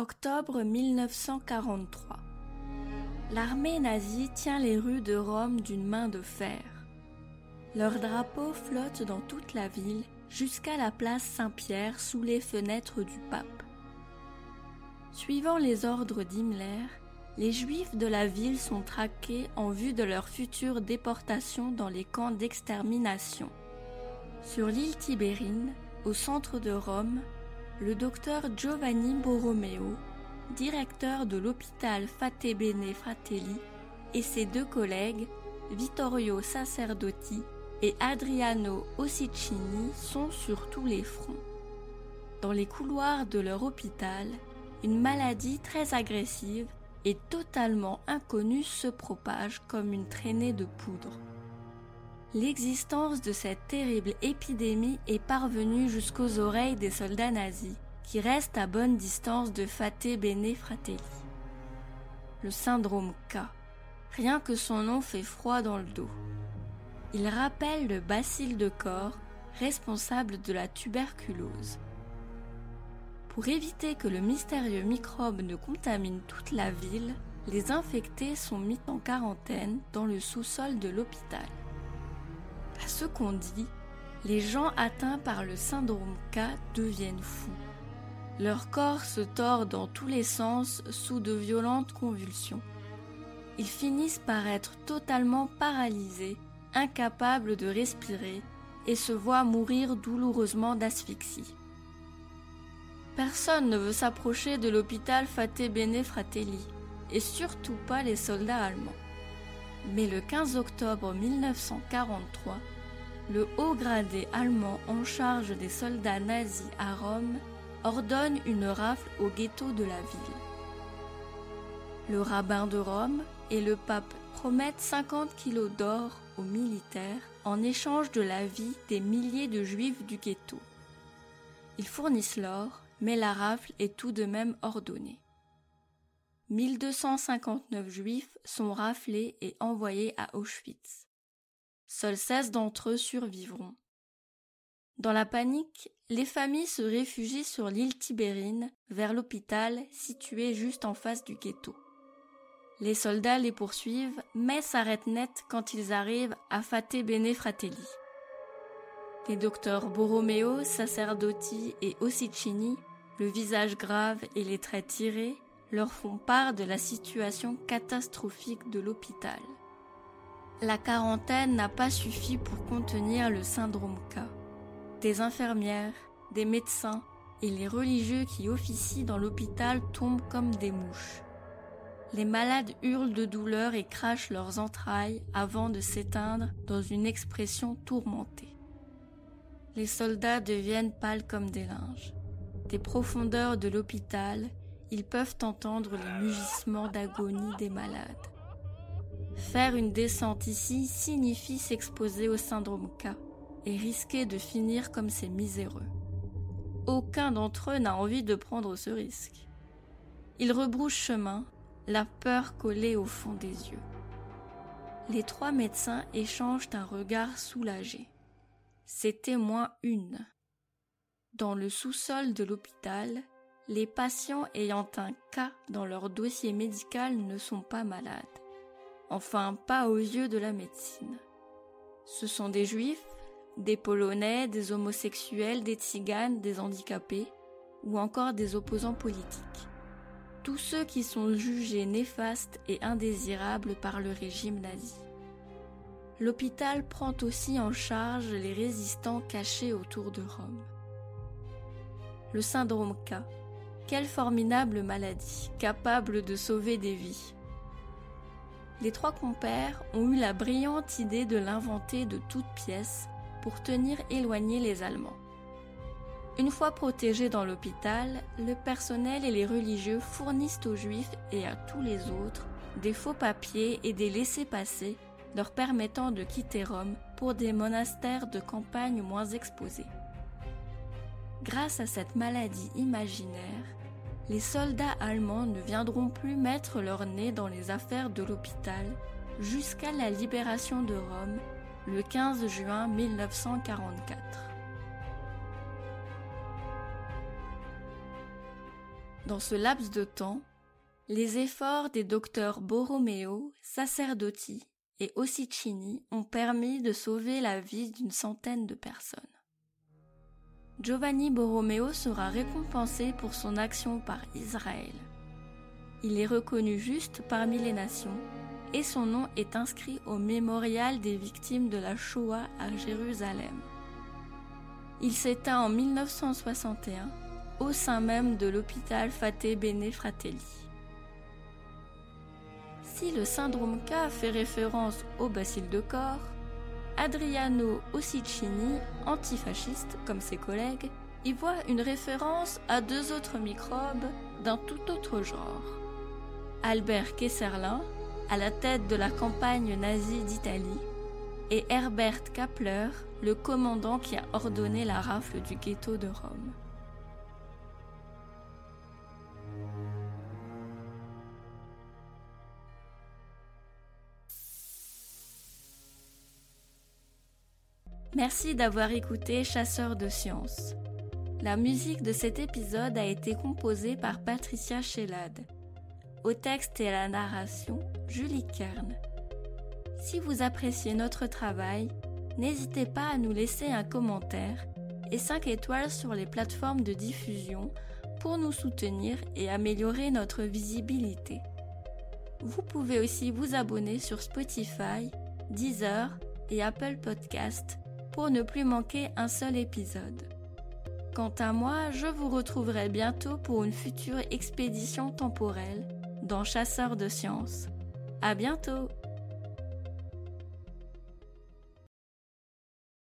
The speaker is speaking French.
Octobre 1943. L'armée nazie tient les rues de Rome d'une main de fer. Leur drapeau flotte dans toute la ville jusqu'à la place Saint-Pierre sous les fenêtres du pape. Suivant les ordres d'Himmler, les Juifs de la ville sont traqués en vue de leur future déportation dans les camps d'extermination. Sur l'île Tibérine, au centre de Rome, le docteur Giovanni Borromeo, directeur de l'hôpital Fate Bene Fratelli, et ses deux collègues, Vittorio Sacerdotti et Adriano Ossicini, sont sur tous les fronts. Dans les couloirs de leur hôpital, une maladie très agressive et totalement inconnue se propage comme une traînée de poudre. L'existence de cette terrible épidémie est parvenue jusqu'aux oreilles des soldats nazis, qui restent à bonne distance de Fate Bene Fratelli. Le syndrome K. Rien que son nom fait froid dans le dos. Il rappelle le bacille de corps responsable de la tuberculose. Pour éviter que le mystérieux microbe ne contamine toute la ville, les infectés sont mis en quarantaine dans le sous-sol de l'hôpital. À ce qu'on dit, les gens atteints par le syndrome K deviennent fous. Leur corps se tord dans tous les sens sous de violentes convulsions. Ils finissent par être totalement paralysés, incapables de respirer, et se voient mourir douloureusement d'asphyxie. Personne ne veut s'approcher de l'hôpital Fate Bene Fratelli, et surtout pas les soldats allemands. Mais le 15 octobre 1943, le haut gradé allemand en charge des soldats nazis à Rome ordonne une rafle au ghetto de la ville. Le rabbin de Rome et le pape promettent 50 kilos d'or aux militaires en échange de la vie des milliers de juifs du ghetto. Ils fournissent l'or, mais la rafle est tout de même ordonnée. 1259 juifs sont raflés et envoyés à Auschwitz. Seuls 16 d'entre eux survivront. Dans la panique, les familles se réfugient sur l'île Tibérine, vers l'hôpital situé juste en face du ghetto. Les soldats les poursuivent, mais s'arrêtent net quand ils arrivent à Fate Bene Fratelli. Les docteurs Borromeo, Sacerdotti et Ossicini, le visage grave et les traits tirés, leur font part de la situation catastrophique de l'hôpital. La quarantaine n'a pas suffi pour contenir le syndrome K. Des infirmières, des médecins et les religieux qui officient dans l'hôpital tombent comme des mouches. Les malades hurlent de douleur et crachent leurs entrailles avant de s'éteindre dans une expression tourmentée. Les soldats deviennent pâles comme des linges. Des profondeurs de l'hôpital, ils peuvent entendre les mugissements d'agonie des malades. Faire une descente ici signifie s'exposer au syndrome K et risquer de finir comme ces miséreux. Aucun d'entre eux n'a envie de prendre ce risque. Ils rebroussent chemin, la peur collée au fond des yeux. Les trois médecins échangent un regard soulagé. C'était moins une. Dans le sous-sol de l'hôpital, les patients ayant un cas dans leur dossier médical ne sont pas malades. Enfin, pas aux yeux de la médecine. Ce sont des juifs, des polonais, des homosexuels, des tziganes, des handicapés, ou encore des opposants politiques. Tous ceux qui sont jugés néfastes et indésirables par le régime nazi. L'hôpital prend aussi en charge les résistants cachés autour de Rome. Le syndrome K, quelle formidable maladie, capable de sauver des vies. Les trois compères ont eu la brillante idée de l'inventer de toutes pièces pour tenir éloignés les Allemands. Une fois protégés dans l'hôpital, le personnel et les religieux fournissent aux Juifs et à tous les autres des faux papiers et des laissés-passer leur permettant de quitter Rome pour des monastères de campagne moins exposés. Grâce à cette maladie imaginaire, les soldats allemands ne viendront plus mettre leur nez dans les affaires de l'hôpital jusqu'à la libération de Rome le 15 juin 1944. Dans ce laps de temps, les efforts des docteurs Borromeo, Sacerdotti et Ossicini ont permis de sauver la vie d'une centaine de personnes. Giovanni Borromeo sera récompensé pour son action par Israël. Il est reconnu juste parmi les nations et son nom est inscrit au mémorial des victimes de la Shoah à Jérusalem. Il s'éteint en 1961 au sein même de l'hôpital Fate Bene Fratelli. Si le syndrome K fait référence au bacille de corps, Adriano Ossicini, antifasciste comme ses collègues, y voit une référence à deux autres microbes d'un tout autre genre. Albert Kesserlin, à la tête de la campagne nazie d'Italie, et Herbert Kappler, le commandant qui a ordonné la rafle du ghetto de Rome. Merci d'avoir écouté Chasseur de sciences. La musique de cet épisode a été composée par Patricia Shellad. Au texte et à la narration, Julie Kern. Si vous appréciez notre travail, n'hésitez pas à nous laisser un commentaire et 5 étoiles sur les plateformes de diffusion pour nous soutenir et améliorer notre visibilité. Vous pouvez aussi vous abonner sur Spotify, Deezer et Apple Podcast pour ne plus manquer un seul épisode. Quant à moi, je vous retrouverai bientôt pour une future expédition temporelle dans Chasseurs de sciences. À bientôt!